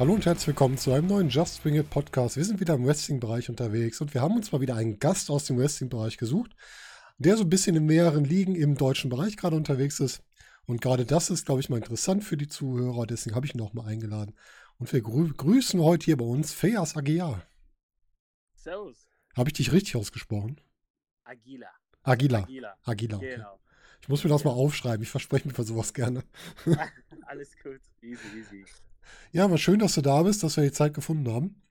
Hallo und herzlich willkommen zu einem neuen Just Bring It Podcast. Wir sind wieder im Wrestling-Bereich unterwegs und wir haben uns mal wieder einen Gast aus dem Wrestling-Bereich gesucht, der so ein bisschen in mehreren Ligen im deutschen Bereich gerade unterwegs ist. Und gerade das ist, glaube ich, mal interessant für die Zuhörer. Deswegen habe ich ihn auch mal eingeladen. Und wir grü grüßen heute hier bei uns Feas Aguiar. Servus. Habe ich dich richtig ausgesprochen? Agila. Agila. Agila. Agila. Okay. Genau. Ich muss mir das mal aufschreiben. Ich verspreche mir für sowas gerne. Alles gut. Easy, easy. Ja, aber schön, dass du da bist, dass wir die Zeit gefunden haben.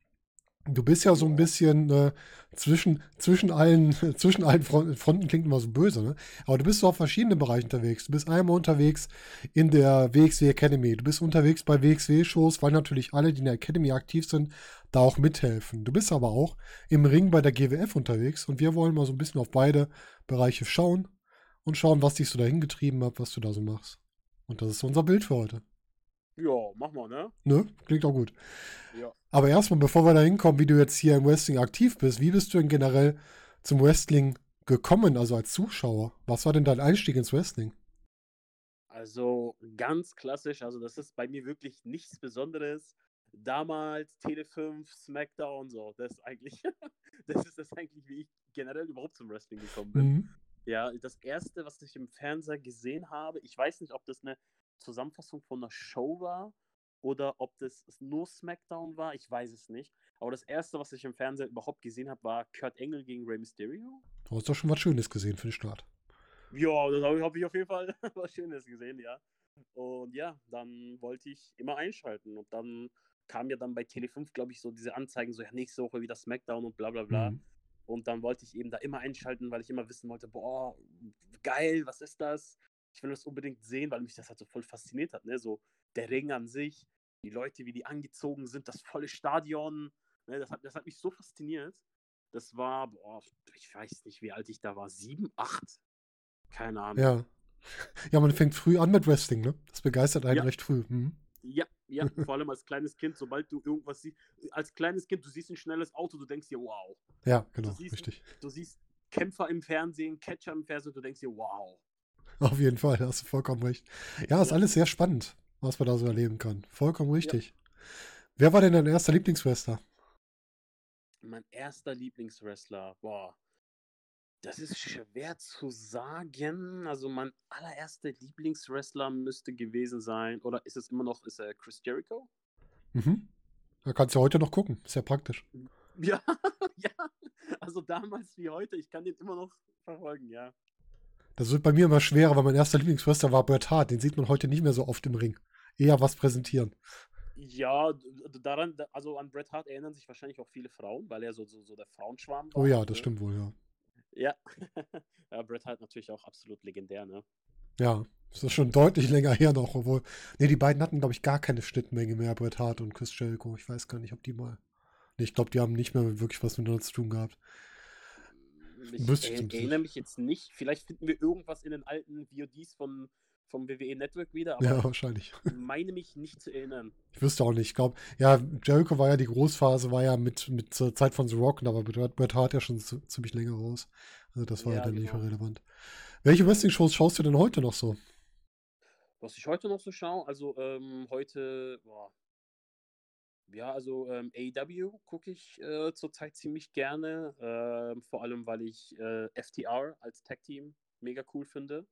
Du bist ja so ein bisschen äh, zwischen, zwischen, allen, zwischen allen Fronten, klingt immer so böse, ne? Aber du bist so auf verschiedenen Bereichen unterwegs. Du bist einmal unterwegs in der WXW Academy. Du bist unterwegs bei WXW-Shows, weil natürlich alle, die in der Academy aktiv sind, da auch mithelfen. Du bist aber auch im Ring bei der GWF unterwegs und wir wollen mal so ein bisschen auf beide Bereiche schauen und schauen, was dich so dahin getrieben hat, was du da so machst. Und das ist unser Bild für heute. Ja, mach mal, ne? Ne? Klingt auch gut. Ja. Aber erstmal, bevor wir da hinkommen, wie du jetzt hier im Wrestling aktiv bist, wie bist du denn generell zum Wrestling gekommen, also als Zuschauer? Was war denn dein Einstieg ins Wrestling? Also ganz klassisch, also das ist bei mir wirklich nichts Besonderes. Damals Tele 5, SmackDown, so, das ist eigentlich, das ist das eigentlich, wie ich generell überhaupt zum Wrestling gekommen bin. Mhm. Ja, das erste, was ich im Fernseher gesehen habe, ich weiß nicht, ob das eine Zusammenfassung von einer Show war oder ob das nur SmackDown war, ich weiß es nicht. Aber das erste, was ich im Fernsehen überhaupt gesehen habe, war Kurt Engel gegen Rey Mysterio. Du hast doch schon was Schönes gesehen für den Start. Ja, das habe ich auf jeden Fall was Schönes gesehen, ja. Und ja, dann wollte ich immer einschalten. Und dann kam ja dann bei Tele5, glaube ich, so diese Anzeigen, so ja, nächste Woche wieder SmackDown und bla bla bla. Mhm. Und dann wollte ich eben da immer einschalten, weil ich immer wissen wollte, boah, geil, was ist das? Ich will das unbedingt sehen, weil mich das halt so voll fasziniert hat. Ne? So der Ring an sich, die Leute, wie die angezogen sind, das volle Stadion. Ne? Das, hat, das hat mich so fasziniert. Das war, boah, ich weiß nicht, wie alt ich da war. Sieben, acht? Keine Ahnung. Ja. Ja, man fängt früh an mit Wrestling, ne? Das begeistert einen ja. recht früh. Mhm. Ja, ja, vor allem als kleines Kind, sobald du irgendwas siehst, als kleines Kind, du siehst ein schnelles Auto, du denkst dir, wow. Ja, genau, du siehst, richtig. Du siehst Kämpfer im Fernsehen, Catcher im Fernsehen, du denkst dir, wow. Auf jeden Fall, da hast du vollkommen recht. Ja, ist ja. alles sehr spannend, was man da so erleben kann. Vollkommen richtig. Ja. Wer war denn dein erster Lieblingswrestler? Mein erster Lieblingswrestler, boah. Das ist schwer zu sagen. Also mein allererster Lieblingswrestler müsste gewesen sein, oder ist es immer noch, ist er Chris Jericho? Mhm. Da kannst du heute noch gucken. Ist ja praktisch. Ja, ja. Also damals wie heute, ich kann den immer noch verfolgen, ja. Das wird bei mir immer schwerer, weil mein erster Lieblingswrestler war Bret Hart. Den sieht man heute nicht mehr so oft im Ring. Eher was präsentieren. Ja, daran, also an Bret Hart erinnern sich wahrscheinlich auch viele Frauen, weil er so, so, so der Frauenschwarm war. Oh ja, das ne? stimmt wohl, ja. Ja. ja, Bret Hart natürlich auch absolut legendär, ne? Ja, das ist schon deutlich länger her noch, obwohl. Ne, die beiden hatten, glaube ich, gar keine Schnittmenge mehr, Bret Hart und Chris Jericho. Ich weiß gar nicht, ob die mal. Ne, ich glaube, die haben nicht mehr wirklich was miteinander zu tun gehabt. Ich er, erinnere mich jetzt nicht. Vielleicht finden wir irgendwas in den alten VODs von, vom WWE Network wieder. Aber ja, wahrscheinlich. Ich meine mich nicht zu erinnern. Ich wüsste auch nicht. Ich glaube, ja, Jericho war ja die Großphase, war ja mit, mit zur Zeit von The Rock, aber Bret Hart ja schon ziemlich länger raus. Also das war ja, dann genau. nicht mehr relevant. Welche Wrestling-Shows schaust du denn heute noch so? Was ich heute noch so schaue, also ähm, heute, boah, ja, also ähm, AEW gucke ich äh, zurzeit ziemlich gerne, äh, vor allem weil ich äh, FTR als Tag-Team mega cool finde.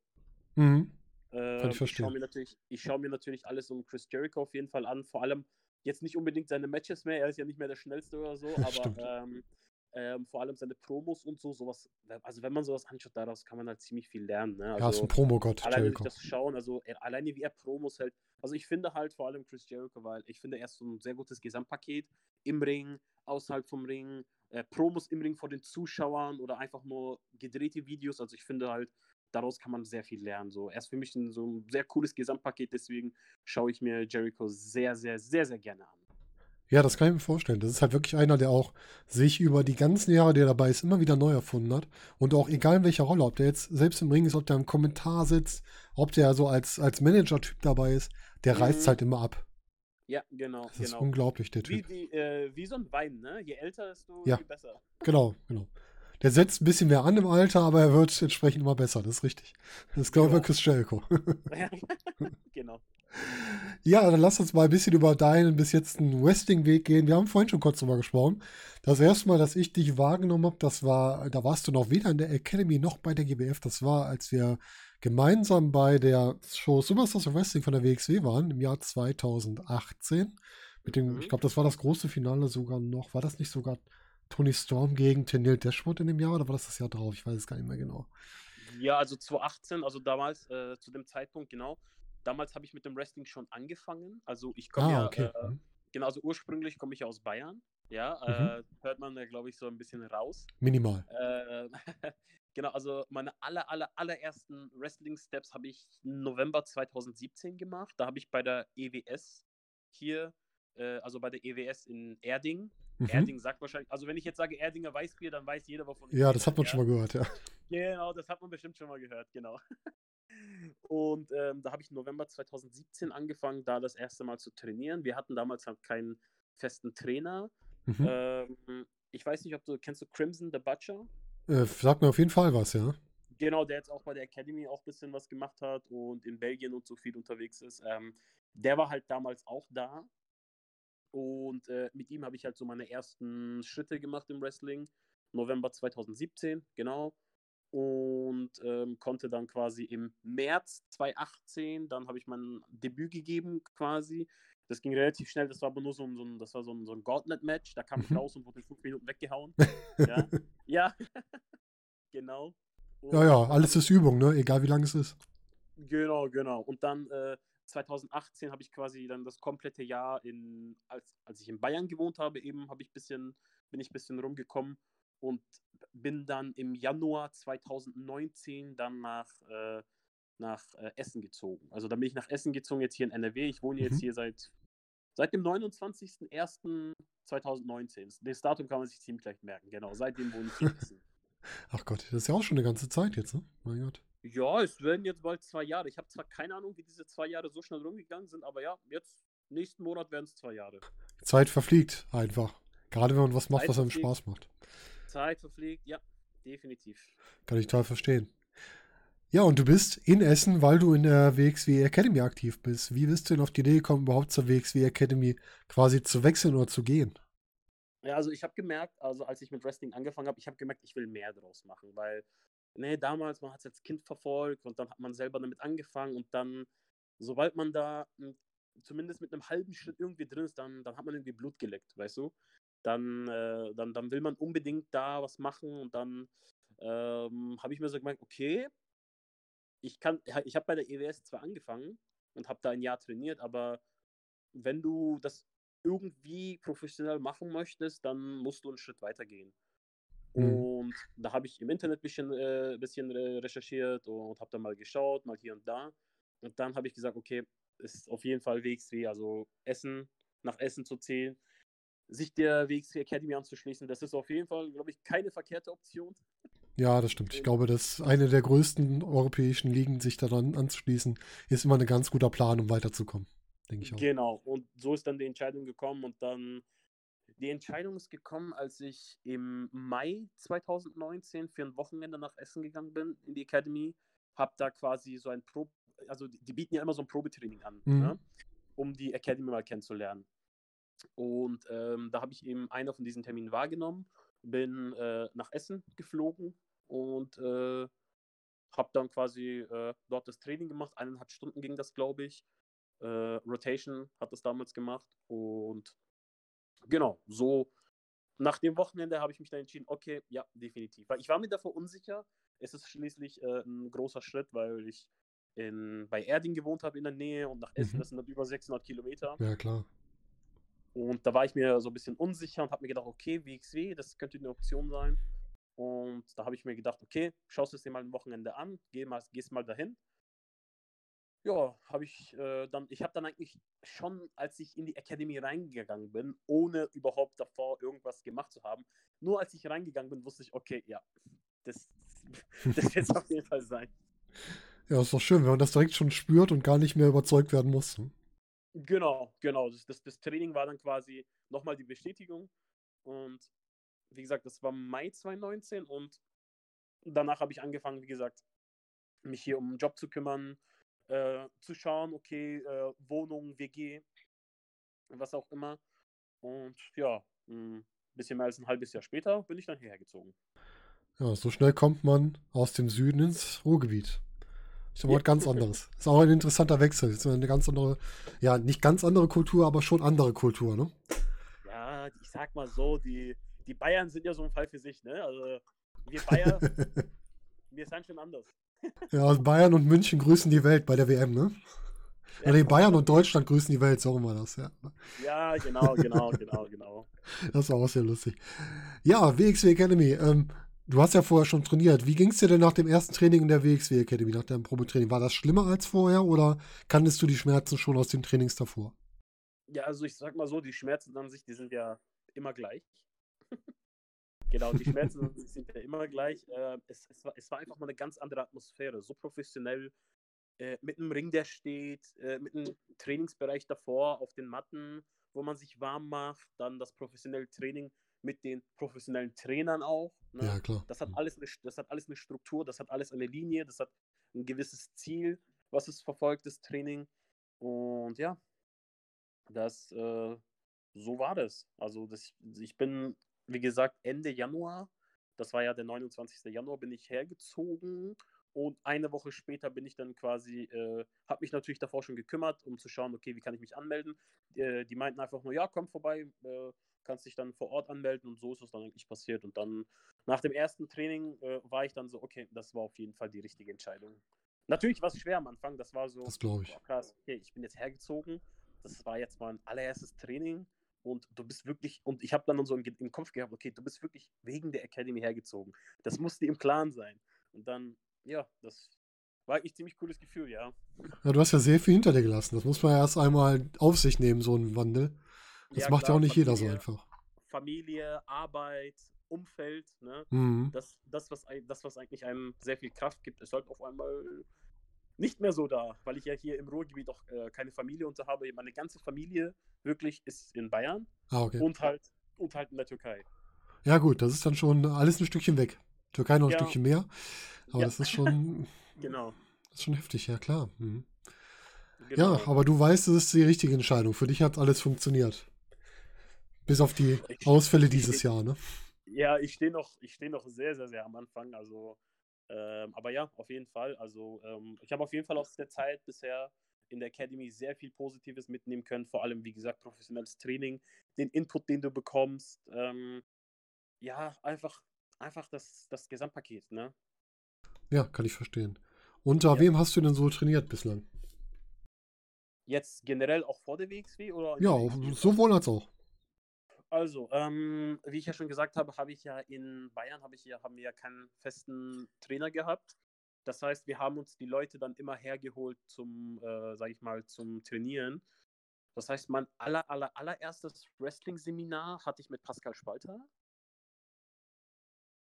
Mhm. Ähm, ich, ich schaue mir, natürlich, schau mir natürlich alles um Chris Jericho auf jeden Fall an, vor allem jetzt nicht unbedingt seine Matches mehr, er ist ja nicht mehr der Schnellste oder so, aber ähm, ähm, vor allem seine Promos und so, sowas, also wenn man sowas anschaut, daraus kann man halt ziemlich viel lernen. Ne? Also, ja, ist ein Promogott, Alleine Jericho. das schauen, also er, alleine wie er Promos hält. Also ich finde halt vor allem Chris Jericho, weil ich finde, er ist so ein sehr gutes Gesamtpaket im Ring, außerhalb vom Ring, äh, Promos im Ring vor den Zuschauern oder einfach nur gedrehte Videos. Also ich finde halt, daraus kann man sehr viel lernen. So, er ist für mich ein, so ein sehr cooles Gesamtpaket, deswegen schaue ich mir Jericho sehr, sehr, sehr, sehr gerne an. Ja, das kann ich mir vorstellen. Das ist halt wirklich einer, der auch sich über die ganzen Jahre, die er dabei ist, immer wieder neu erfunden hat. Und auch egal in welcher Rolle, ob der jetzt selbst im Ring ist, ob der im Kommentar sitzt, ob der so als, als Manager-Typ dabei ist, der mhm. reißt halt immer ab. Ja, genau, Das ist genau. unglaublich, der Typ. wie, äh, wie so ein Wein, ne? Je älter desto Ja. je besser. Genau, genau. Der setzt ein bisschen mehr an im Alter, aber er wird entsprechend immer besser. Das ist richtig. Das ist, glaube ich, bei Chris Jericho. genau. Ja, dann lass uns mal ein bisschen über deinen bis jetzt einen Wrestling-Weg gehen. Wir haben vorhin schon kurz drüber gesprochen. Das erste Mal, dass ich dich wahrgenommen habe, das war, da warst du noch weder in der Academy noch bei der GBF. Das war, als wir gemeinsam bei der Show Superstars of Wrestling von der WXW waren, im Jahr 2018. Mit dem, Mhm. ich glaube, das war das große Finale sogar noch. War das nicht sogar Tony Storm gegen Tenille Dashwood in dem Jahr oder war das das Jahr drauf? Ich weiß es gar nicht mehr genau. Ja, also 2018, also damals, äh, zu dem Zeitpunkt, genau. Damals habe ich mit dem Wrestling schon angefangen. Also ich komme Ah, ja, okay. äh, Mhm. genau, also ursprünglich komme ich aus Bayern. Ja, Mhm. äh, hört man glaube ich, so ein bisschen raus. Minimal. Äh, genau, also meine aller, aller, allerersten Wrestling-Steps habe ich im November 2017 gemacht. Da habe ich bei der EWS hier, äh, also bei der EWS in Erding. Mhm. Erding sagt wahrscheinlich, also wenn ich jetzt sage Erdinger Weißbier, dann weiß jeder, wovon ich Ja, das hat man ja. schon mal gehört, ja. Genau, das hat man bestimmt schon mal gehört, genau. Und ähm, da habe ich November 2017 angefangen, da das erste Mal zu trainieren. Wir hatten damals halt keinen festen Trainer. Mhm. Ähm, ich weiß nicht, ob du kennst du Crimson the Butcher? Äh, sag mir auf jeden Fall was, ja. Genau, der jetzt auch bei der Academy auch ein bisschen was gemacht hat und in Belgien und so viel unterwegs ist. Ähm, der war halt damals auch da. Und äh, mit ihm habe ich halt so meine ersten Schritte gemacht im Wrestling. November 2017, genau. Und ähm, konnte dann quasi im März 2018, dann habe ich mein Debüt gegeben quasi. Das ging relativ schnell, das war aber nur so ein, so ein, das war so ein, so ein Gauntlet-Match. Da kam ich Mhm. raus und wurde in fünf Minuten weggehauen. ja, ja. genau. Ja, ja, Und alles ist Übung, ne? Egal wie lang es ist. Genau, genau. Und dann äh, 2018 habe ich quasi dann das komplette Jahr in, als, als ich in Bayern gewohnt habe, eben habe ich bisschen, bin ich ein bisschen rumgekommen und bin dann im Januar 2019 dann nach, äh, nach äh, Essen gezogen. Also dann bin ich nach Essen gezogen, jetzt hier in NRW. Ich wohne jetzt Mhm. hier seit, seit dem 29.01.2019. Das Datum kann man sich ziemlich leicht merken, genau. Seitdem wohne ich hier in Essen. Ach Gott, das ist ja auch schon eine ganze Zeit jetzt, ne? Mein Gott. Ja, es werden jetzt bald zwei Jahre. Ich habe zwar keine Ahnung, wie diese zwei Jahre so schnell rumgegangen sind, aber ja, jetzt nächsten Monat werden es zwei Jahre. Zeit verfliegt einfach. Gerade wenn man was macht, Zeit was einem verfliegt. Spaß macht. Zeit verfliegt, ja, definitiv. Kann ich total verstehen. Ja, und du bist in Essen, weil du in der WXW Academy aktiv bist. Wie bist du denn auf die Idee gekommen, überhaupt zur WXW Academy quasi zu wechseln oder zu gehen? Ja, also ich habe gemerkt, also als ich mit Wrestling angefangen habe, ich habe gemerkt, ich will mehr draus machen, weil, nee, damals, man hat es als Kind verfolgt und dann hat man selber damit angefangen und dann, sobald man da m, zumindest mit einem halben Schritt irgendwie drin ist, dann, dann hat man irgendwie Blut geleckt, weißt du? Dann, äh, dann, dann will man unbedingt da was machen und dann ähm, habe ich mir so gemerkt, okay, ich kann, ich habe bei der EWS zwar angefangen und habe da ein Jahr trainiert, aber wenn du das irgendwie professionell machen möchtest, dann musst du einen Schritt weiter gehen. Mhm. Und da habe ich im Internet ein bisschen, äh, bisschen recherchiert und habe dann mal geschaut, mal hier und da. Und dann habe ich gesagt, okay, ist auf jeden Fall WXW, also Essen, nach Essen zu zählen, sich der WXW Academy anzuschließen, das ist auf jeden Fall, glaube ich, keine verkehrte Option. Ja, das stimmt. Ich Und- glaube, dass eine der größten europäischen Ligen, sich daran anzuschließen, ist immer ein ganz guter Plan, um weiterzukommen. Denke ich auch. Genau, und so ist dann die Entscheidung gekommen und dann die Entscheidung ist gekommen, als ich im Mai 2019 für ein Wochenende nach Essen gegangen bin in die Academy, habe da quasi so ein Pro, also die die bieten ja immer so ein Probetraining an, Mhm. ne? um die Academy mal kennenzulernen. Und ähm, da habe ich eben einer von diesen Terminen wahrgenommen, bin äh, nach Essen geflogen und äh, habe dann quasi äh, dort das Training gemacht. Eineinhalb Stunden ging das, glaube ich. Äh, Rotation hat das damals gemacht. Und genau, so nach dem Wochenende habe ich mich dann entschieden, okay, ja, definitiv. Weil ich war mir davor unsicher. Es ist schließlich äh, ein großer Schritt, weil ich in, bei Erding gewohnt habe in der Nähe und nach Essen, Mhm. das sind dann über 600 Kilometer. Ja, klar. Und da war ich mir so ein bisschen unsicher und habe mir gedacht, okay, WXW, das könnte eine Option sein. Und da habe ich mir gedacht, okay, schaust du es dir mal ein Wochenende an, geh mal, gehst mal dahin. Ja, habe ich äh, dann, ich habe dann eigentlich schon, als ich in die Academy reingegangen bin, ohne überhaupt davor irgendwas gemacht zu haben, nur als ich reingegangen bin, wusste ich, okay, ja, das, das wird es auf jeden Fall sein. Ja, ist doch schön, wenn man das direkt schon spürt und gar nicht mehr überzeugt werden muss. Genau, genau. Das, das, das Training war dann quasi nochmal die Bestätigung. Und wie gesagt, das war Mai 2019 und danach habe ich angefangen, wie gesagt, mich hier um einen Job zu kümmern, äh, zu schauen, okay, äh, Wohnung, WG, was auch immer. Und ja, ein bisschen mehr als ein halbes Jahr später bin ich dann hierher gezogen. Ja, so schnell kommt man aus dem Süden ins Ruhrgebiet. Ist aber Ja. was ganz anderes. Ist auch ein interessanter Wechsel. Ist eine ganz andere, ja, nicht ganz andere Kultur, aber schon andere Kultur, ne? Ja, ich sag mal so, die, die Bayern sind ja so ein Fall für sich, ne? Also wir Bayern, wir sind schon anders. Ja, also Bayern und München grüßen die Welt bei der WM, ne? Ja, nee, Bayern und Deutschland grüßen die Welt, so rum war das, ja. Ja, genau, genau, genau, genau. Das war auch sehr lustig. Ja, WXW Academy. Ähm, du hast ja vorher schon trainiert. Wie ging es dir denn nach dem ersten Training in der WXW Academy, nach deinem Probetraining? War das schlimmer als vorher oder kanntest du die Schmerzen schon aus den Trainings davor? Ja, also ich sag mal so, die Schmerzen an sich, die sind ja immer gleich. genau, die Schmerzen an sich sind ja immer gleich. Äh, es, es, war, es war einfach mal eine ganz andere Atmosphäre, so professionell. Äh, mit einem Ring, der steht, äh, mit einem Trainingsbereich davor auf den Matten, wo man sich warm macht, dann das professionelle Training mit den professionellen Trainern auch. Ne? Ja, klar. Das hat, alles eine, das hat alles eine Struktur, das hat alles eine Linie, das hat ein gewisses Ziel, was es verfolgt, das Training. Und ja, das, äh, so war das. Also das, ich bin, wie gesagt, Ende Januar, das war ja der 29. Januar, bin ich hergezogen und eine Woche später bin ich dann quasi, äh, habe mich natürlich davor schon gekümmert, um zu schauen, okay, wie kann ich mich anmelden. Äh, die meinten einfach nur, ja, komm vorbei, äh, kannst dich dann vor Ort anmelden und so ist es dann eigentlich passiert. Und dann nach dem ersten Training äh, war ich dann so, okay, das war auf jeden Fall die richtige Entscheidung. Natürlich war es schwer am Anfang, das war so, Das glaube ich. boah, krass, okay, ich bin jetzt hergezogen, das war jetzt mein allererstes Training und du bist wirklich, und ich habe dann so im, im Kopf gehabt, okay, du bist wirklich wegen der Academy hergezogen. Das muss dir im Klaren sein. Und dann, ja, das war eigentlich ziemlich cooles Gefühl, ja. Ja, du hast ja sehr viel hinter dir gelassen. Das muss man ja erst einmal auf sich nehmen, so ein Wandel. Das Ja, macht ja klar, auch nicht jeder so Familie. einfach. Familie, Arbeit, Umfeld, ne? Mhm. Das, das, was, das, was eigentlich einem sehr viel Kraft gibt, ist halt auf einmal nicht mehr so da, weil ich ja hier im Ruhrgebiet auch äh, keine Familie unter habe. Meine ganze Familie wirklich ist in Bayern Ah, okay. und halt und halt in der Türkei. Ja, gut, das ist dann schon alles ein Stückchen weg. Türkei noch ein Ja. Stückchen mehr. Aber Ja. das ist schon, Genau. das ist schon heftig, ja klar. Mhm. genau. Ja, aber du weißt, es ist die richtige Entscheidung. Für dich hat alles funktioniert. Bis auf die Ausfälle dieses Jahr, ne? Ja, ich stehe noch, ich stehe noch sehr, sehr, sehr am Anfang. Also, ähm, aber ja, auf jeden Fall. Also, ähm, ich habe auf jeden Fall aus der Zeit bisher in der Academy sehr viel Positives mitnehmen können. Vor allem, wie gesagt, professionelles Training, den Input, den du bekommst. Ähm, ja, einfach, einfach das, das Gesamtpaket, ne? Ja, kann ich verstehen. Unter Ja. wem hast du denn so trainiert bislang? Jetzt generell auch vor der WXW oder? Ja, sowohl als auch. Also, ähm, wie ich ja schon gesagt habe, habe ich ja in Bayern habe ich ja, haben wir ja keinen festen Trainer gehabt. Das heißt, wir haben uns die Leute dann immer hergeholt zum, äh, sage ich mal, zum Trainieren. Das heißt, mein aller, aller, allererstes Wrestling-Seminar hatte ich mit Pascal Spalter.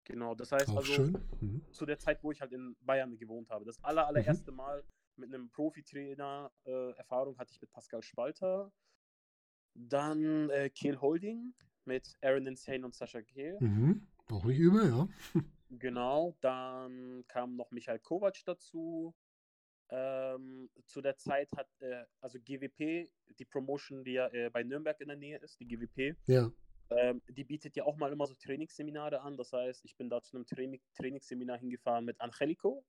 Genau, das heißt Auch also. Mhm. zu der Zeit, wo ich halt in Bayern gewohnt habe. Das aller, allererste Mal mit einem Profitrainer äh, Erfahrung hatte ich mit Pascal Spalter. Dann äh, Kehl Holding mit Aaron Insane und Sascha Kehl. Mhm. Auch nicht übel, ja. Genau. Dann kam noch Michael Kovac dazu. Ähm, zu der Zeit hat, äh, also GWP, die Promotion, die ja äh, bei Nürnberg in der Nähe ist, die GWP, Ja. ähm, die bietet ja auch mal immer so Trainingsseminare an. Das heißt, ich bin da zu einem Training Trainingsseminar hingefahren mit Angelico.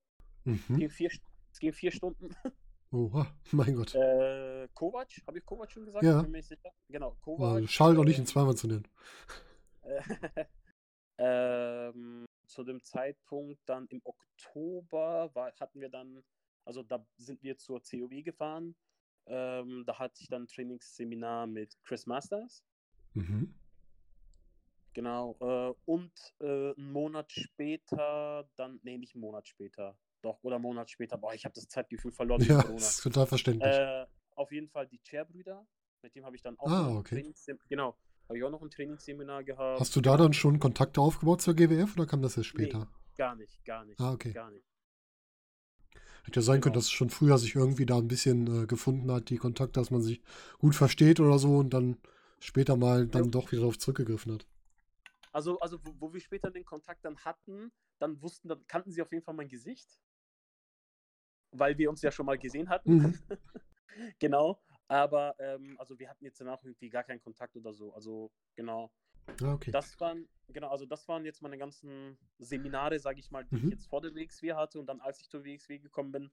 Es Mhm. ging vier, es ging vier Stunden. Oha, mein Gott. Äh, Kovac, habe ich Kovac schon gesagt? Ja. Bin mir nicht sicher. Genau, Äh, Kovac. Schade doch nicht, ihn ähm, zweimal zu nennen. äh, ähm, zu dem Zeitpunkt dann im Oktober war, hatten wir dann, also da sind wir zur COW gefahren. Ähm, da hatte ich dann ein Trainingsseminar mit Chris Masters. Mhm. Genau. Äh, und äh, einen Monat später, dann, nee, nicht einen Monat später. Doch, oder einen Monat später. Boah, ich habe das Zeitgefühl verloren Ja, Corona. ist total verständlich. Äh, auf jeden Fall die Chair-Brüder. Mit dem habe ich dann auch Ah, noch ein okay. Genau, habe ich auch noch ein Trainingsseminar gehabt. Hast du da dann schon Kontakte aufgebaut zur GWF oder kam das erst Nee. später? Gar nicht, gar nicht. Ah, okay. Gar nicht. Hätte ja sein können, Genau. dass es schon früher sich irgendwie da ein bisschen äh, gefunden hat, die Kontakte, dass man sich gut versteht oder so und dann später mal dann Ja. doch wieder darauf zurückgegriffen hat. Also, also wo, wo wir später den Kontakt dann hatten, dann wussten, dann kannten sie auf jeden Fall mein Gesicht. Weil wir uns ja schon mal gesehen hatten. Mhm. genau. Aber ähm, also wir hatten jetzt danach irgendwie gar keinen Kontakt oder so. Also genau. Ja, okay. Das waren, genau, also das waren jetzt meine ganzen Seminare, sage ich mal, die Mhm. ich jetzt vor der WXW hatte und dann, als ich zur WXW gekommen bin,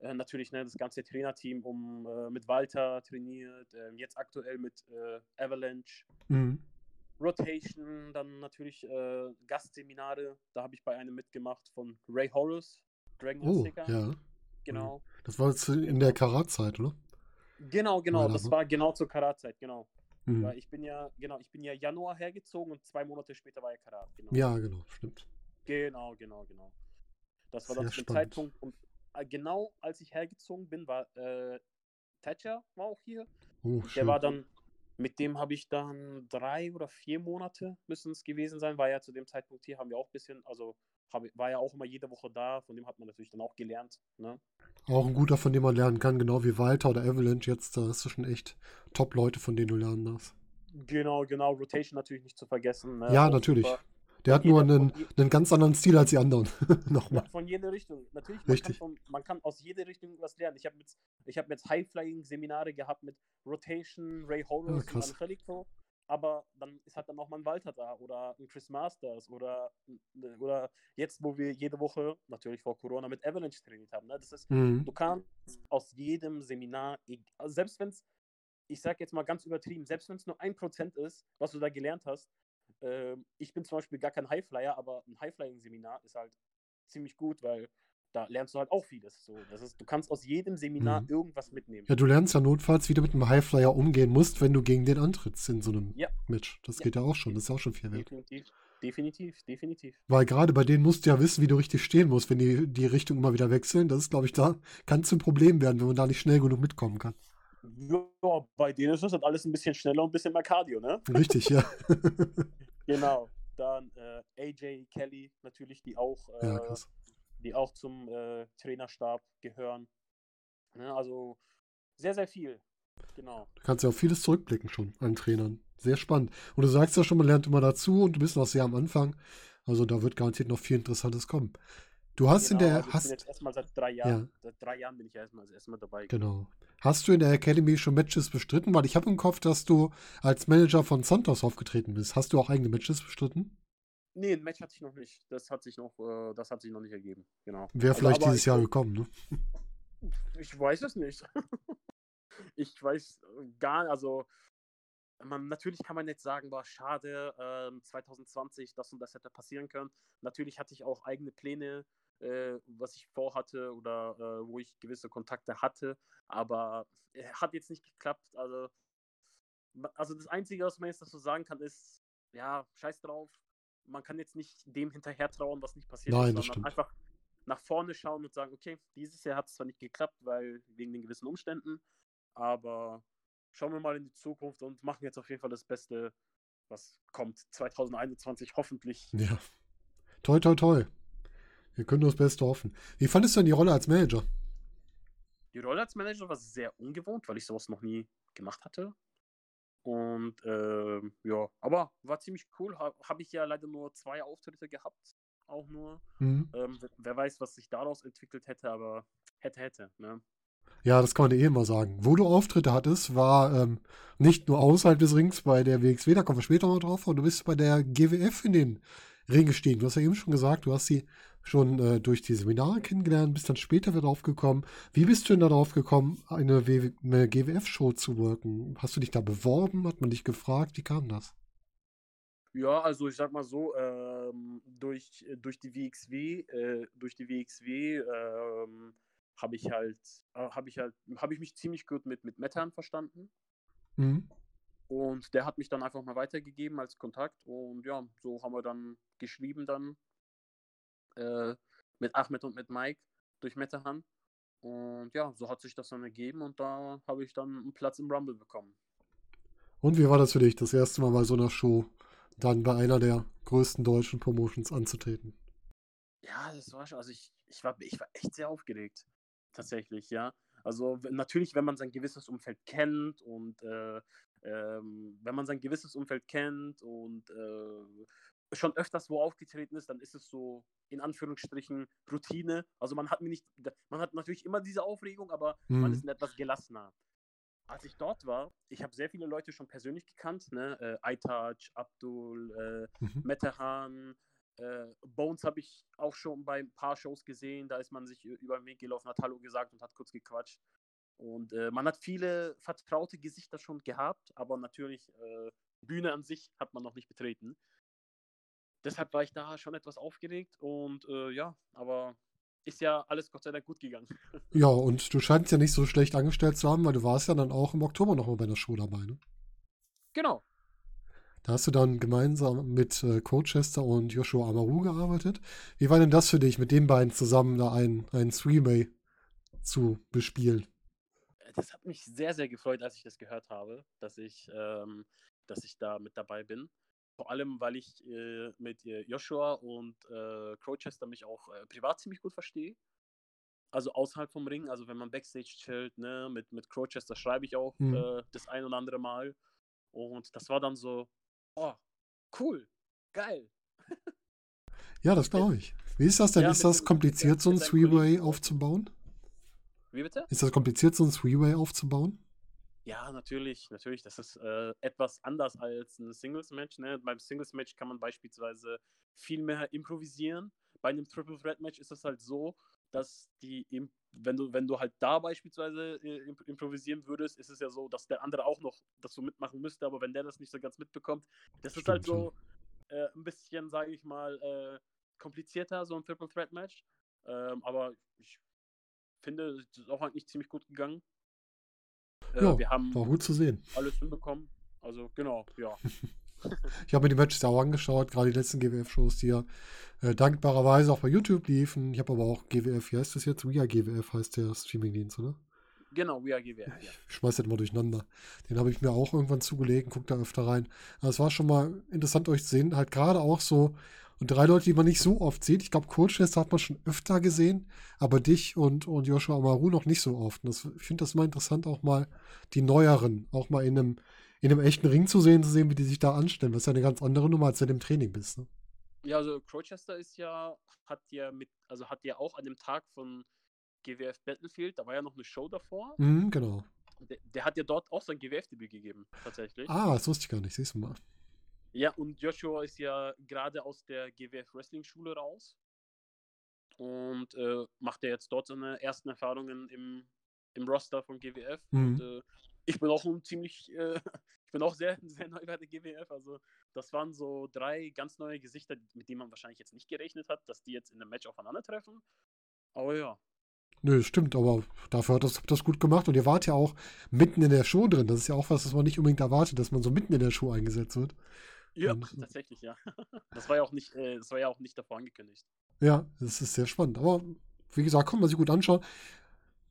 äh, natürlich ne, das ganze Trainerteam um äh, mit Walter trainiert, äh, jetzt aktuell mit äh, Avalanche, Mhm. Rotation, dann natürlich äh, Gastseminare, da habe ich bei einem mitgemacht von Ray Horus, Dragon Oh, Sticker, ja. Genau. Das war jetzt in der Karatzeit, oder? Genau, genau, das ne? war genau zur Karatzeit, genau. Mhm. Weil ich bin ja, genau, ich bin ja Januar hergezogen und zwei Monate später war ja Karat, genau. Ja, genau, stimmt. Genau, genau, genau. Das war Sehr dann zu dem spannend. Zeitpunkt. Und äh, genau als ich hergezogen bin, war äh, Thatcher war auch hier. Oh, Der schön. war dann, mit dem habe ich dann drei oder vier Monate müssen es gewesen sein, war ja zu dem Zeitpunkt hier, haben wir auch ein bisschen, also hab, war ja auch immer jede Woche da, von dem hat man natürlich dann auch gelernt. Ne? Auch ein guter, von dem man lernen kann, genau wie Walter oder Avalanche. Jetzt, da hast du schon echt Top-Leute, von denen du lernen darfst. Genau, genau, Rotation natürlich nicht zu vergessen. Ne? Ja, Auch natürlich. super. Der hat nur einen, einen ganz anderen Stil als die anderen. Nochmal. Ja, von jeder Richtung. Natürlich, man kann, Richtig. von, man kann aus jeder Richtung was lernen. Ich habe jetzt, hab jetzt High-Flying-Seminare gehabt mit Rotation, Ray Horus und krass. Angelico. Aber dann ist halt dann auch mal ein Walter da oder ein Chris Masters oder, oder jetzt, wo wir jede Woche, natürlich vor Corona, mit Avalanche trainiert haben. Ne? Das ist, Mhm. du kannst aus jedem Seminar, eg- also selbst wenn es, ich sag jetzt mal ganz übertrieben, selbst wenn es nur ein Prozent ist, was du da gelernt hast, ähm, ich bin zum Beispiel gar kein Highflyer, aber ein Highflying-Seminar ist halt ziemlich gut, weil da lernst du halt auch vieles. So, das ist, du kannst aus jedem Seminar Mhm. irgendwas mitnehmen. Ja, du lernst ja notfalls, wie du mit einem Highflyer umgehen musst, wenn du gegen den antrittst in so einem Ja. Match. Das Ja. geht ja auch schon. Das ist auch schon viel wert. Definitiv, definitiv, definitiv. Weil gerade bei denen musst du ja wissen, wie du richtig stehen musst, wenn die die Richtung immer wieder wechseln. Das ist, glaube ich, da kann es ein Problem werden, wenn man da nicht schnell genug mitkommen kann. Ja, bei denen ist das halt alles ein bisschen schneller und ein bisschen mehr Cardio, ne? Richtig, ja. Genau. Dann äh, AJ Kelly natürlich, die auch äh, ja, krass. Die auch zum äh, Trainerstab gehören. Ne, also sehr, sehr viel. Genau. Du kannst ja auf vieles zurückblicken schon an Trainern. Sehr spannend. Und du sagst ja schon, man lernt immer dazu und du bist noch sehr am Anfang. Also da wird garantiert noch viel Interessantes kommen. Du hast in genau, der, also ich hast, bin jetzt erstmal seit drei Jahren, seit drei Jahren bin ich erstmal erstmal dabei. Genau. Hast du in der Academy schon Matches bestritten? Weil ich habe im Kopf, dass du als Manager von Santos aufgetreten bist. Hast du auch eigene Matches bestritten? Nee, ein Match hatte ich noch nicht. Das hat sich noch, äh, das hat sich noch nicht ergeben. Genau. Wäre Also, vielleicht aber dieses ich- Jahr gekommen, ne? Ich weiß es nicht. ich weiß äh, gar also man, natürlich kann man jetzt sagen, war schade, ähm, 2020 das und das hätte passieren können. Natürlich hatte ich auch eigene Pläne, äh, was ich vorhatte oder äh, wo ich gewisse Kontakte hatte, aber äh, hat jetzt nicht geklappt. Also, also das Einzige, was man jetzt dazu sagen kann, ist, ja, scheiß drauf. Man kann jetzt nicht dem hinterher trauen, was nicht passiert Nein, ist, das sondern stimmt. einfach nach vorne schauen und sagen, okay, dieses Jahr hat es zwar nicht geklappt, weil wegen den gewissen Umständen, aber schauen wir mal in die Zukunft und machen jetzt auf jeden Fall das Beste, was kommt 2021 hoffentlich. Ja. Toi, toi, toi. Wir können nur das Beste hoffen. Wie fandest du denn die Rolle als Manager? Die Rolle als Manager war sehr ungewohnt, weil ich sowas noch nie gemacht hatte. Und ähm, ja, aber war ziemlich cool. Ha, Habe ich ja leider nur zwei Auftritte gehabt, auch nur. Mhm. Ähm, wer- weiß, was sich daraus entwickelt hätte, aber hätte, hätte. Ne? Ja, das kann man eh immer sagen. Wo du Auftritte hattest, war ähm, nicht nur außerhalb des Rings bei der WXW, da kommen wir später mal drauf, aber du bist bei der GWF in den Ring gestiegen. Du hast ja eben schon gesagt, du hast sie schon äh, durch die Seminare kennengelernt, bist dann später wieder draufgekommen. Wie bist du denn darauf gekommen, eine, eine GWF-Show zu worken? Hast du dich da beworben? Hat man dich gefragt? Wie kam das? Ja, also ich sag mal so, ähm, durch, durch die WXW, äh, durch die WXW ähm, habe ich halt, äh, habe ich halt, habe ich mich ziemlich gut mit, mit Metan verstanden. Mhm. Und der hat mich dann einfach mal weitergegeben als Kontakt. Und ja, so haben wir dann geschrieben dann äh, mit Ahmed und mit Mike durch Metehan. Und ja, so hat sich das dann ergeben und da habe ich dann einen Platz im Rumble bekommen. Und wie war das für dich, das erste Mal bei so einer Show dann bei einer der größten deutschen Promotions anzutreten? Ja, das war schon, also ich, ich, war, ich war echt sehr aufgeregt. tatsächlich, ja. Also natürlich, wenn man sein gewisses Umfeld kennt und äh, ähm, wenn man sein gewisses Umfeld kennt und äh, schon öfters wo aufgetreten ist, dann ist es so in Anführungsstrichen Routine. Also man hat mir nicht, man hat natürlich immer diese Aufregung, aber mhm. man ist etwas gelassener. Als ich dort war, ich habe sehr viele Leute schon persönlich gekannt, ne? Äh, Abdul, äh, mhm. Metehan, äh, Bones habe ich auch schon bei ein paar Shows gesehen. Da ist man sich über den Weg gelaufen, hat Hallo gesagt und hat kurz gequatscht. Und äh, man hat viele vertraute Gesichter schon gehabt, aber natürlich äh, Bühne an sich hat man noch nicht betreten. Deshalb war ich da schon etwas aufgeregt und äh, ja, aber ist ja alles Gott sei Dank gut gegangen. Ja, und du scheinst ja nicht so schlecht angestellt zu haben, weil du warst ja dann auch im Oktober noch mal bei der Show dabei, ne? Genau, da hast du dann gemeinsam mit äh, Colchester und Joshua Amaru gearbeitet. Wie war denn das für dich, mit den beiden zusammen da ein, ein Three-Way zu bespielen? Das hat mich sehr, sehr gefreut, als ich das gehört habe, dass ich, ähm, dass ich da mit dabei bin. Vor allem, weil ich äh, mit äh, Joshua und äh, Crowchester mich auch äh, privat ziemlich gut verstehe. Also außerhalb vom Ring, also wenn man Backstage chillt, ne, mit, mit Crowchester schreibe ich auch mhm. Äh, das ein oder andere Mal. Und das war dann so, oh, cool, geil. ja, das glaube ich. Wie ist das denn? Ja, ist das kompliziert, so ein Three-Way aufzubauen? Wie bitte? Ist das kompliziert, so ein Three-Way aufzubauen? Ja, natürlich, natürlich. Das ist äh, etwas anders als ein Singles-Match. Ne? Beim Singles-Match kann man beispielsweise viel mehr improvisieren. Bei einem Triple Threat Match ist es halt so, dass die, wenn du, wenn du halt da beispielsweise äh, improvisieren würdest, ist es ja so, dass der andere auch noch das so mitmachen müsste, aber wenn der das nicht so ganz mitbekommt, das Stimmt, ist halt so äh, ein bisschen, sage ich mal, äh, komplizierter, so ein Triple Threat Match. Ähm, aber ich finde, es ist auch eigentlich ziemlich gut gegangen. Äh, ja, wir haben war gut zu sehen. Alles hinbekommen. Also genau, ja. ich habe mir die Matches auch angeschaut, gerade die letzten GWF-Shows, die ja äh, dankbarerweise auch bei YouTube liefen. Ich habe aber auch GWF, wie heißt das jetzt? We GWF heißt der Streamingdienst, oder? Genau, We GWF, ja. Ich schmeiß das mal durcheinander. Den habe ich mir auch irgendwann zugelegt, guck da öfter rein. Aber es war schon mal interessant, euch zu sehen. Halt gerade auch so, und drei Leute, die man nicht so oft sieht. Ich glaube, Coachester hat man schon öfter gesehen, aber dich und, und Joshua Amaru noch nicht so oft. Und das, ich finde das mal interessant, auch mal die neueren, auch mal in einem in einem echten Ring zu sehen, zu sehen, wie die sich da anstellen. Was ja eine ganz andere Nummer, als wenn du im Training bist. Ne? Ja, also Crochester ist ja, hat ja mit, also hat ja auch an dem Tag von GWF Battlefield, da war ja noch eine Show davor. Mhm, genau. Der, der, hat ja dort auch sein GWF-Debüt gegeben, tatsächlich. Ah, das wusste ich gar nicht, siehst du mal. Ja, und Joshua ist ja gerade aus der GWF Wrestling Schule raus und äh, macht ja jetzt dort seine ersten Erfahrungen im, im Roster von GWF. Mhm. Und äh, ich bin auch ein ziemlich, äh, ich bin auch sehr, sehr neu bei der GWF. Also, das waren so drei ganz neue Gesichter, mit denen man wahrscheinlich jetzt nicht gerechnet hat, dass die jetzt in einem Match aufeinandertreffen. Aber ja. Nö, stimmt, aber dafür hat das, das gut gemacht und ihr wart ja auch mitten in der Show drin. Das ist ja auch was, was man nicht unbedingt erwartet, dass man so mitten in der Show eingesetzt wird. Ja, tatsächlich, ja. Das war ja auch nicht, äh, das war ja auch nicht davor angekündigt. Ja, das ist sehr spannend. Aber wie gesagt, kann man sich gut anschauen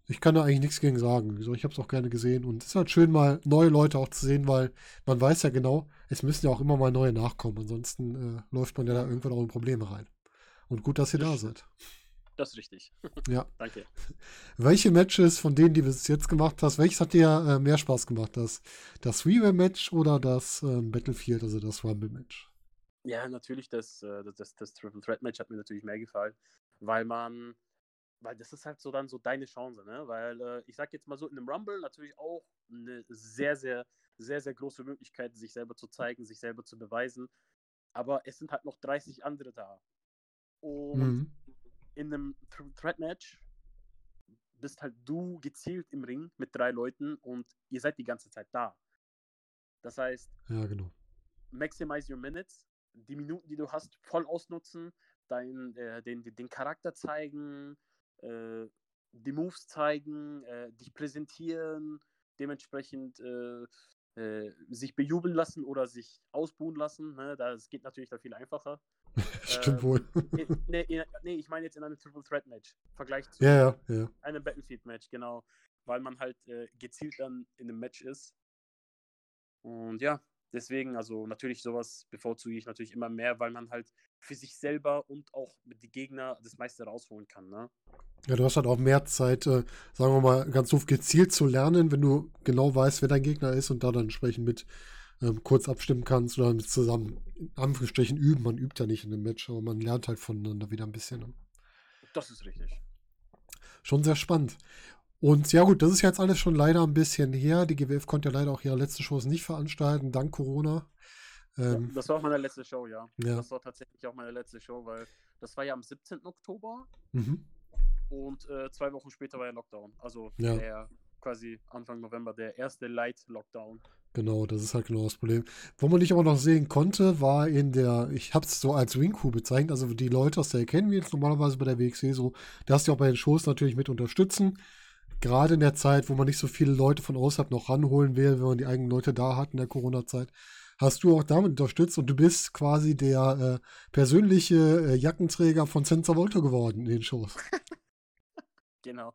ich kann da eigentlich nichts gegen sagen. Ich habe es auch gerne gesehen. Und es ist halt schön, mal neue Leute auch zu sehen, weil man weiß ja genau, es müssen ja auch immer mal neue nachkommen. Ansonsten äh, läuft man ja da irgendwann auch in Probleme rein. Und gut, dass ihr da seid. Das ist richtig. Ja. Danke. Welche Matches von denen, die du bis jetzt gemacht hast, welches hat dir äh, mehr Spaß gemacht? Das, das Freeway-Match oder das ähm, Battlefield, also das Rumble-Match? Ja, natürlich, das, äh, das, das, das Triple Threat Match hat mir natürlich mehr gefallen, weil man weil das ist halt so dann so deine Chance, ne? Weil äh, ich sag jetzt mal so, in einem Rumble natürlich auch eine sehr, sehr, sehr, sehr große Möglichkeit, sich selber zu zeigen, sich selber zu beweisen. Aber es sind halt noch 30 andere da. Und mhm. In einem Th Threat Match bist halt du gezielt im Ring mit drei Leuten und ihr seid die ganze Zeit da. Das heißt, ja, genau. maximize your minutes, die Minuten, die du hast, voll ausnutzen, dein, äh, den, den Charakter zeigen, äh, die Moves zeigen, äh, dich präsentieren, dementsprechend äh, äh, sich bejubeln lassen oder sich ausbuhen lassen. Ne? Das geht natürlich da viel einfacher. Stimmt ähm, wohl. nee, nee, ich meine jetzt in einem Triple Threat Match. Vergleich zu ja, ja. einem Battlefield Match, genau. Weil man halt äh, gezielt dann in einem Match ist. Und ja, Deswegen, also natürlich sowas bevorzuge ich natürlich immer mehr, weil man halt für sich selber und auch mit die Gegner das meiste rausholen kann. Ne? Ja, du hast halt auch mehr Zeit, äh, sagen wir mal, ganz doof gezielt zu lernen, wenn du genau weißt, wer dein Gegner ist und da dann entsprechend mit ähm, kurz abstimmen kannst oder zusammen, in Anführungsstrichen, üben. Man übt ja nicht in einem Match, aber man lernt halt voneinander wieder ein bisschen. Ne? Das ist richtig. Schon sehr spannend. Und ja gut, das ist jetzt alles schon leider ein bisschen her. Die GWF konnte ja leider auch ihre letzte Shows nicht veranstalten, dank Corona. Ähm, ja, das war auch meine letzte Show, ja. ja. Das war tatsächlich auch meine letzte Show, weil das war ja am 17. Oktober mhm. und äh, zwei Wochen später war ja Lockdown. Also ja. der quasi Anfang November, der erste Light-Lockdown. Genau, das ist halt genau das Problem. Wo man dich aber noch sehen konnte, war in der, ich habe es so als Wing-Crew bezeichnet, also die Leute aus der kennen wir jetzt normalerweise bei der WXW so, dass die auch bei den Shows natürlich mit unterstützen. Gerade in der Zeit, wo man nicht so viele Leute von außerhalb noch ranholen will, wenn man die eigenen Leute da hat in der Corona-Zeit, hast du auch damit unterstützt und du bist quasi der äh, persönliche äh, Jackenträger von Senza Volta geworden in den Shows. genau.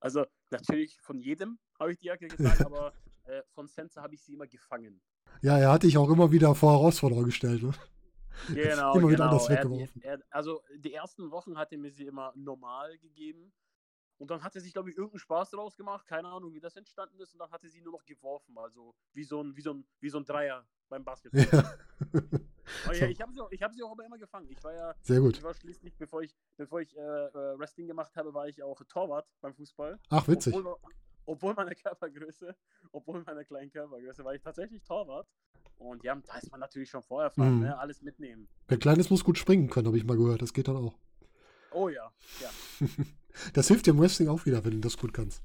Also natürlich von jedem habe ich die Jacke getragen, aber äh, von Senza habe ich sie immer gefangen. Ja, er hat dich auch immer wieder vor Herausforderungen gestellt. Ne? Genau, immer wieder genau. anders weggeworfen. Er, er, also die ersten Wochen hat er mir sie immer normal gegeben. Und dann hat er sich, glaube ich, irgendeinen Spaß daraus gemacht. Keine Ahnung, wie das entstanden ist. Und dann hat er sie nur noch geworfen. Also wie so ein, wie so ein, wie so ein Dreier beim Basketball. Ja. ja, ich habe sie, auch, hab sie auch aber immer gefangen. Ich war ja, Sehr gut. Ich war schließlich, bevor ich, bevor ich äh, äh Wrestling gemacht habe, war ich auch Torwart beim Fußball. Ach, witzig. Obwohl, obwohl meiner Körpergröße, obwohl meiner kleinen Körpergröße, war ich tatsächlich Torwart. Und ja, da ist man natürlich schon vorher mhm. ne? alles mitnehmen. Wer Kleines muss gut springen können, habe ich mal gehört. Das geht dann auch. Oh ja, ja. das hilft dir im Wrestling auch wieder, wenn du das gut kannst.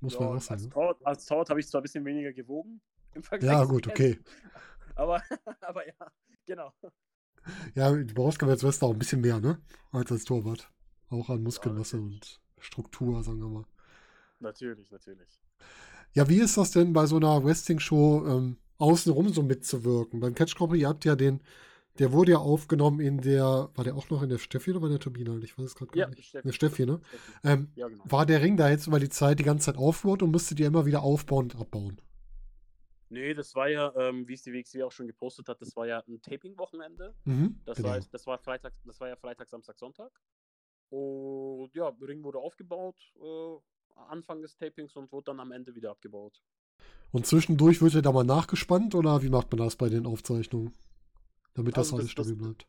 Muss ja, man auch sagen. Als Torwart, als Torwart habe ich zwar ein bisschen weniger gewogen im Vergleich. Ja, gut, okay. Aber, aber ja, genau. Ja, du brauchst als Wrestler auch ein bisschen mehr, ne? Als als Torwart. Auch an Muskelmasse ja, und Struktur, sagen wir mal. Natürlich, natürlich. Ja, wie ist das denn bei so einer Wrestling-Show ähm, außenrum so mitzuwirken? Beim Catch Company, ihr habt ja den der wurde ja aufgenommen in der, war der auch noch in der Steffi oder war der Turbine? Ich weiß es gerade ja, gar nicht. Steffi. Steffi, ne? Ähm, ja, genau. War der Ring da jetzt über die Zeit die ganze Zeit aufgebaut und musstet ihr immer wieder aufbauen und abbauen? Nee, das war ja, ähm, wie es die WXW auch schon gepostet hat, das war ja ein Taping-Wochenende. Mhm, das, genau. war, das, war Freitag, das war ja Freitag, Samstag, Sonntag. Und ja, der Ring wurde aufgebaut, äh, Anfang des Tapings und wurde dann am Ende wieder abgebaut. Und zwischendurch wird er da mal nachgespannt oder wie macht man das bei den Aufzeichnungen? Damit das also alles stabil bleibt.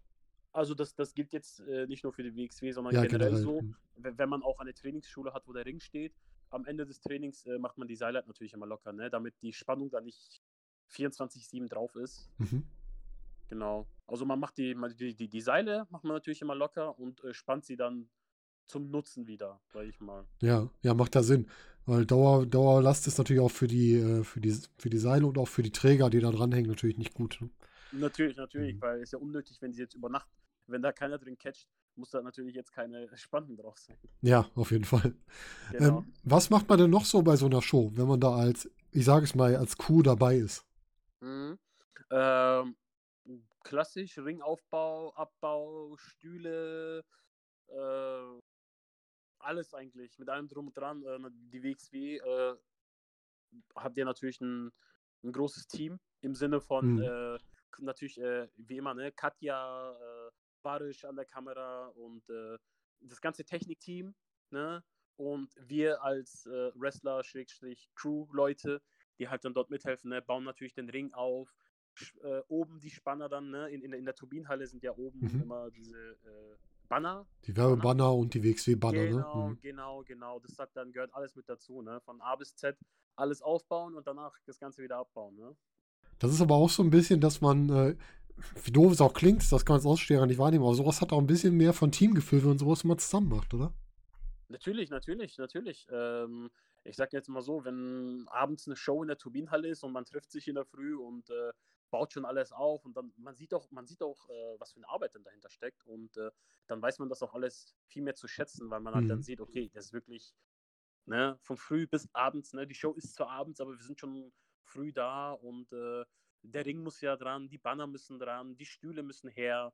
Also das, das gilt jetzt äh, nicht nur für die WXW, sondern ja, generell, generell, so, wenn man auch eine Trainingsschule hat, wo der Ring steht, am Ende des Trainings äh, macht man die Seile natürlich immer locker, ne? damit die Spannung da nicht 24-7 drauf ist. Mhm. Genau. Also man macht die, die, die, die Seile macht man natürlich immer locker und äh, spannt sie dann zum Nutzen wieder, sag ich mal. Ja, ja, macht da Sinn. Weil Dauer, Dauerlast ist natürlich auch für die, äh, für die, für die Seile und auch für die Träger, die da dranhängen, natürlich nicht gut. Ne? Natürlich, natürlich, mhm. weil es ja unnötig, wenn sie jetzt über Nacht, wenn da keiner drin catcht, muss da natürlich jetzt keine Spannung drauf sein. Ja, auf jeden Fall. Genau. Ähm, was macht man denn noch so bei so einer Show, wenn man da als, ich sage es mal, als Crew dabei ist? Mhm. Ähm, klassisch Ringaufbau, Abbau, Stühle, äh, alles eigentlich, mit allem drum und dran. Äh, die WXW äh, hat ja natürlich ein, ein großes Team im Sinne von mhm. äh, natürlich äh, wie immer, ne, Katja, äh, Barisch an der Kamera und äh, das ganze Technikteam, ne? Und wir als äh, Wrestler, Schrägstrich, Crew-Leute, die halt dann dort mithelfen, ne, bauen natürlich den Ring auf. Oben die Spanner dann, ne? In, in, in der Turbinenhalle sind ja oben mhm. immer diese Banner. Die Werbebanner und die WXW-Banner, ne? genau, ne? Genau, genau, Das sagt dann, gehört alles mit dazu, ne? Von A bis Z alles aufbauen und danach das Ganze wieder abbauen, ne? Das ist aber auch so ein bisschen, dass man, äh, wie doof es auch klingt, das kann man als Aussteher nicht wahrnehmen, aber sowas hat auch ein bisschen mehr von Teamgefühl, wenn man sowas immer zusammen macht, oder? Natürlich, natürlich, natürlich. Ähm, ich sag jetzt mal so, wenn abends eine Show in der Turbinenhalle ist und man trifft sich in der Früh und äh, baut schon alles auf und dann man sieht auch, man sieht auch, äh, was für eine Arbeit dann dahinter steckt und äh, dann weiß man das auch alles viel mehr zu schätzen, weil man halt dann mhm. sieht, okay, das ist wirklich ne, von früh bis abends, ne, die Show ist zwar abends, aber wir sind schon früh da und äh, der Ring muss ja dran, die Banner müssen dran, die Stühle müssen her,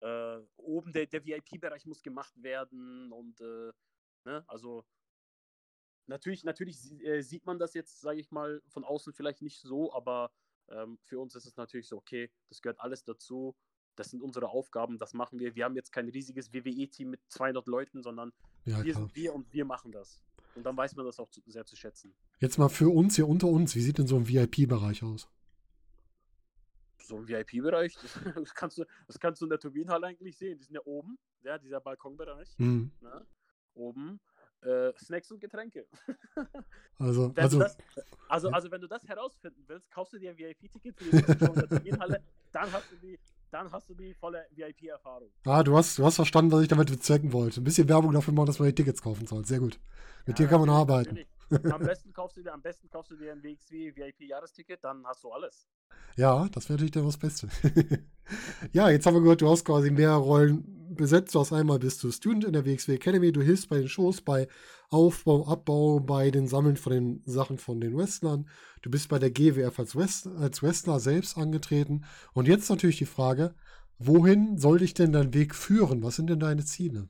äh, oben der, der VIP-Bereich muss gemacht werden und äh, ne, also natürlich, natürlich äh, sieht man das jetzt, sage ich mal, von außen vielleicht nicht so, aber Ähm, für uns ist es natürlich so, okay, das gehört alles dazu. Das sind unsere Aufgaben, das machen wir. Wir haben jetzt kein riesiges WWE-Team mit 200 Leuten, sondern Ja, wir klar. sind wir und wir machen das. Und dann weiß man das auch zu, sehr zu schätzen. Jetzt mal für uns hier unter uns, wie sieht denn so ein VIP-Bereich aus? So ein VIP-Bereich, das, kannst du, das kannst du in der Turbinenhalle eigentlich sehen. Die sind ja oben, ja, dieser Balkonbereich. Hm. Ne? Oben. Äh, Snacks und Getränke. Also, Wenn also, du das, also, also wenn du das herausfinden willst, kaufst du dir ein VIP-Ticket für die Turbinenhalle, dann hast du die, dann hast du die volle VIP-Erfahrung. ah, du hast, du hast verstanden, was ich damit bezwecken wollte. Ein bisschen Werbung dafür machen, dass man die Tickets kaufen soll. Sehr gut. Mit dir kann man arbeiten. Am besten kaufst du dir, am besten kaufst du dir ein WXW VIP-Jahresticket, dann hast du alles. Ja, das wäre natürlich dann das Beste. ja, jetzt haben wir gehört, du hast quasi mehrere Rollen besetzt. Du hast einmal bist du Student in der WXW Academy, du hilfst bei den Shows, bei Aufbau, Abbau, bei den Sammeln von den Sachen von den Wrestlern. Du bist bei der GWF als, West als Wrestler selbst angetreten. Und jetzt natürlich die Frage, wohin soll dich denn dein Weg führen? Was sind denn deine Ziele?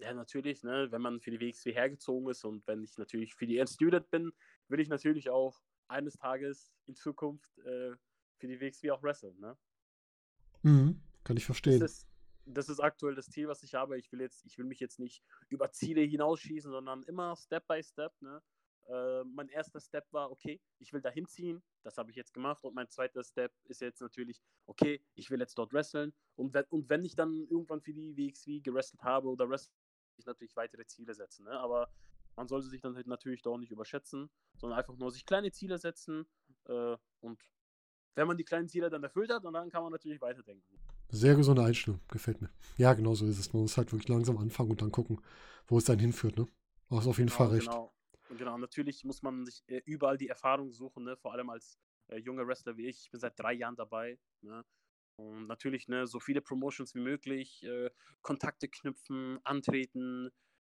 Ja, natürlich, ne, wenn man für die WXW hergezogen ist und wenn ich natürlich für die Student bin, will ich natürlich auch eines Tages in Zukunft äh, für die WXW auch wresteln. Ne? Mhm, kann ich Das verstehen. ist, das ist aktuell das Ziel, was ich habe. Ich will jetzt, ich will mich jetzt nicht über Ziele hinausschießen, sondern immer Step by Step. Ne? Äh, mein erster Step war, okay, ich will da hinziehen, das habe ich jetzt gemacht. Und mein zweiter Step ist jetzt natürlich, okay, ich will jetzt dort wresteln. Und wenn, und wenn ich dann irgendwann für die WXW gewrestelt habe oder wrestle, ich natürlich weitere Ziele setzen. Ne? Aber man sollte sich dann halt natürlich doch nicht überschätzen, sondern einfach nur sich kleine Ziele setzen. Äh, und wenn man die kleinen Ziele dann erfüllt hat, dann kann man natürlich weiterdenken. Sehr gesunde Einstellung, gefällt mir. Ja, genau so ist es. Man muss halt wirklich langsam anfangen und dann gucken, wo es dann hinführt, ne? Du hast auf jeden Fall recht. Genau. Und genau, natürlich muss man sich äh, überall die Erfahrung suchen, ne? vor allem als äh, junger Wrestler wie ich. Ich bin seit drei Jahren dabei. Ne? Und natürlich ne, so viele Promotions wie möglich, äh, Kontakte knüpfen, antreten,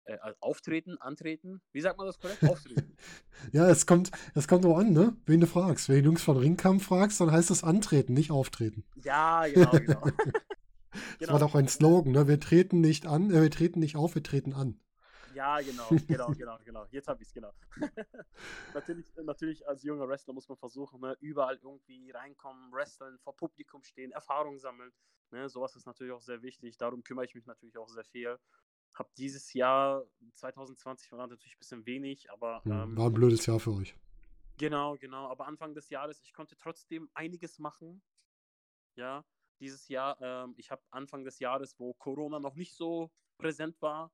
äh, äh, auftreten, antreten. Wie sagt man das korrekt? Auftreten. Ja, es kommt, es kommt auch an, ne? Wen du fragst. Wenn du Jungs von Ringkampf fragst, dann heißt es antreten, nicht auftreten. ja, genau, genau. Das war doch ein Slogan, ne? Wir treten nicht an, äh, wir treten nicht auf, wir treten an. Ja, genau, genau, genau, genau. Jetzt habe ich es, genau. natürlich, natürlich als junger Wrestler muss man versuchen, ne, überall irgendwie reinkommen, wresteln, vor Publikum stehen, Erfahrung sammeln. Ne, sowas ist natürlich auch sehr wichtig. Darum kümmere ich mich natürlich auch sehr viel. Hab dieses Jahr, 2020 war natürlich ein bisschen wenig, aber Hm, ähm, War ein blödes Jahr für euch. Genau, genau. Aber Anfang des Jahres, ich konnte trotzdem einiges machen. Ja, dieses Jahr, ähm, ich habe Anfang des Jahres, wo Corona noch nicht so präsent war,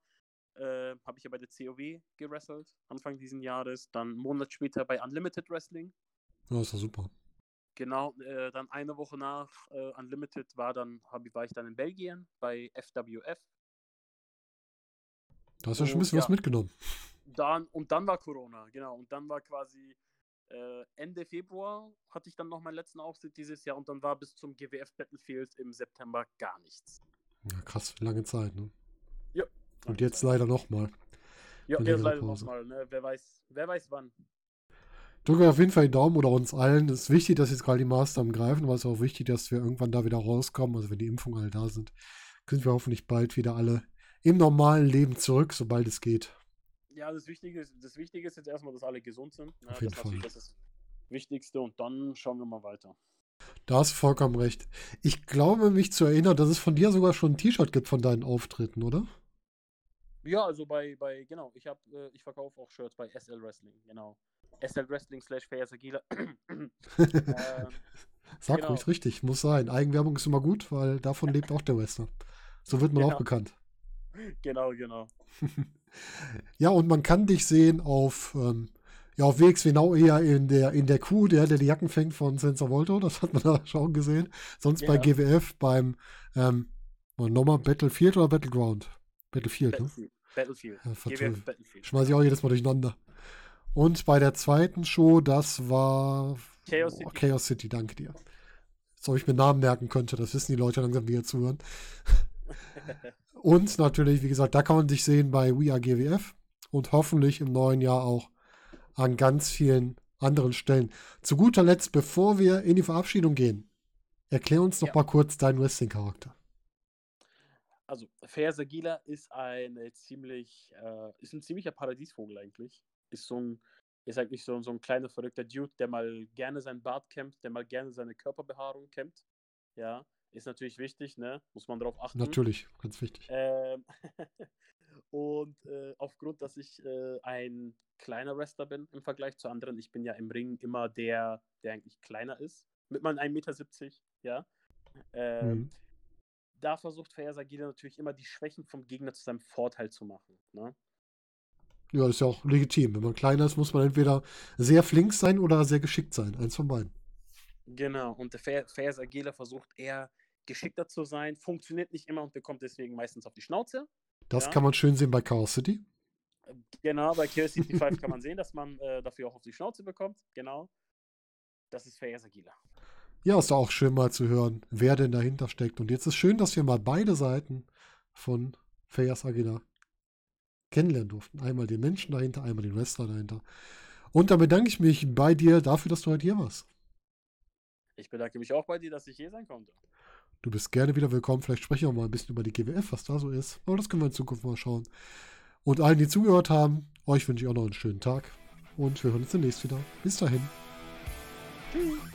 äh, habe ich ja bei der COW gewrestelt, Anfang diesen Jahres. Dann einen Monat später bei Unlimited Wrestling. Ja, ist doch super. Genau, äh, dann eine Woche nach äh, Unlimited war, dann, hab, war ich dann in Belgien bei FWF. Da hast du ja schon ein bisschen was ja. mitgenommen. Dann, und dann war Corona, genau. Und dann war quasi äh, Ende Februar hatte ich dann noch meinen letzten Auftritt dieses Jahr und dann war bis zum GWF Battlefield im September gar nichts. Ja, krass, lange Zeit, ne? Ja. Und jetzt leider nochmal. Ja, jetzt leider nochmal, ne? Wer weiß, wer weiß wann. Drücke auf jeden Fall die Daumen oder uns allen. Es ist wichtig, dass jetzt gerade die Maßnahmen greifen, aber es ist auch wichtig, dass wir irgendwann da wieder rauskommen. Also wenn die Impfungen alle da sind, können wir hoffentlich bald wieder alle im normalen Leben zurück, sobald es geht. Ja, das Wichtige ist, das Wichtige ist jetzt erstmal, dass alle gesund sind. Ne? Auf jeden das Fall. das ist das Wichtigste und dann schauen wir mal weiter. Da hast du vollkommen recht. Ich glaube, mich zu erinnern, dass es von dir sogar schon ein T-Shirt gibt von deinen Auftritten, oder? Ja, also bei, bei genau, ich habe, äh, ich verkaufe auch Shirts bei SL Wrestling, genau. SL Wrestling slash Fayaz Agila. ähm, Sag genau. ruhig richtig, muss sein. Eigenwerbung ist immer gut, weil davon lebt auch der Wrestler. So wird man Genau. auch bekannt. genau, genau. Ja, und man kann dich sehen auf, ähm, ja, auf WXW Now eher in der, in der Kuh, der, der die Jacken fängt von Sensor Volto, das hat man da schon gesehen. Sonst bei Ja. GWF beim, ähm, nochmal Battlefield oder Battleground? Battlefield, ne? Battlefield. Battlefield. Ja, GWF Battlefield. Schmeiß ich auch jedes Mal durcheinander. Und bei der zweiten Show, das war Chaos oh, City. Chaos City, danke dir. Als ob ich mir Namen merken könnte, das wissen die Leute langsam, die hier zuhören. Und natürlich, wie gesagt, da kann man sich sehen bei We Are GWF und hoffentlich im neuen Jahr auch an ganz vielen anderen Stellen. Zu guter Letzt, bevor wir in die Verabschiedung gehen, erklär uns noch Ja. mal kurz deinen Wrestling-Charakter. Also, Fayaz Agila ist ein ziemlich, äh, ist ein ziemlicher Paradiesvogel eigentlich. Ist so ein ist eigentlich so, so ein kleiner verrückter Dude, der mal gerne seinen Bart kämmt, der mal gerne seine Körperbehaarung kämmt. Ja, ist natürlich wichtig, ne? Muss man darauf achten. Natürlich, ganz wichtig. Ähm, und äh, aufgrund, dass ich äh, ein kleiner Wrestler bin im Vergleich zu anderen, ich bin ja im Ring immer der, der eigentlich kleiner ist, mit meinen 1,70 Meter, ja. Ähm, mhm. Da versucht Feyer Sagila natürlich immer die Schwächen vom Gegner zu seinem Vorteil zu machen. Ne? Ja, ist ja auch legitim. Wenn man kleiner ist, muss man entweder sehr flink sein oder sehr geschickt sein. Eins von beiden. Genau, und der Feyer Sagila versucht eher geschickter zu sein, funktioniert nicht immer und bekommt deswegen meistens auf die Schnauze. Das ja. kann man schön sehen bei Chaos City. Genau, bei Chaos City 5 kann man sehen, dass man äh, dafür auch auf die Schnauze bekommt. Genau. Das ist Feyer Sagila. Ja, ist auch schön mal zu hören, wer denn dahinter steckt. Und jetzt ist schön, dass wir mal beide Seiten von Fayas Agila kennenlernen durften. Einmal den Menschen dahinter, einmal den Wrestler dahinter. Und da bedanke ich mich bei dir dafür, dass du heute hier warst. Ich bedanke mich auch bei dir, dass ich hier sein konnte. Du bist gerne wieder willkommen. Vielleicht sprechen wir mal ein bisschen über die GWF, was da so ist. Aber das können wir in Zukunft mal schauen. Und allen, die zugehört haben, euch wünsche ich auch noch einen schönen Tag. Und wir hören uns demnächst wieder. Bis dahin. Tschüss.